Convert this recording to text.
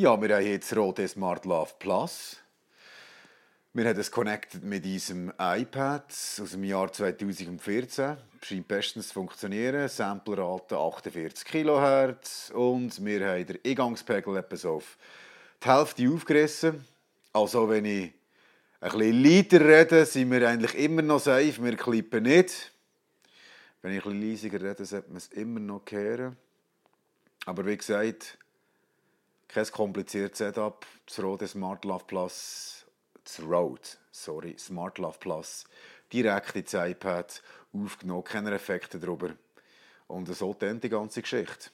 Ja, wir haben jetzt Rode Smart Love Plus. Wir haben es connected mit unserem iPad aus dem Jahr 2014. Scheint bestens zu funktionieren. Samplerrate 48 kHz. Und wir haben den Eingangspegel etwas auf die Hälfte aufgerissen. Also, wenn ich ein bisschen lauter rede, sind wir eigentlich immer noch safe. Wir klippen nicht. Wenn ich ein bisschen leiser rede, sollte man es immer noch kehren. Aber wie gesagt, kein kompliziertes Setup. Das Rode Smart Love Plus, das Rode, sorry, Smart Love Plus, direkt ins iPad aufgenommen, keine Effekte drüber. Und so endet die ganze Geschichte.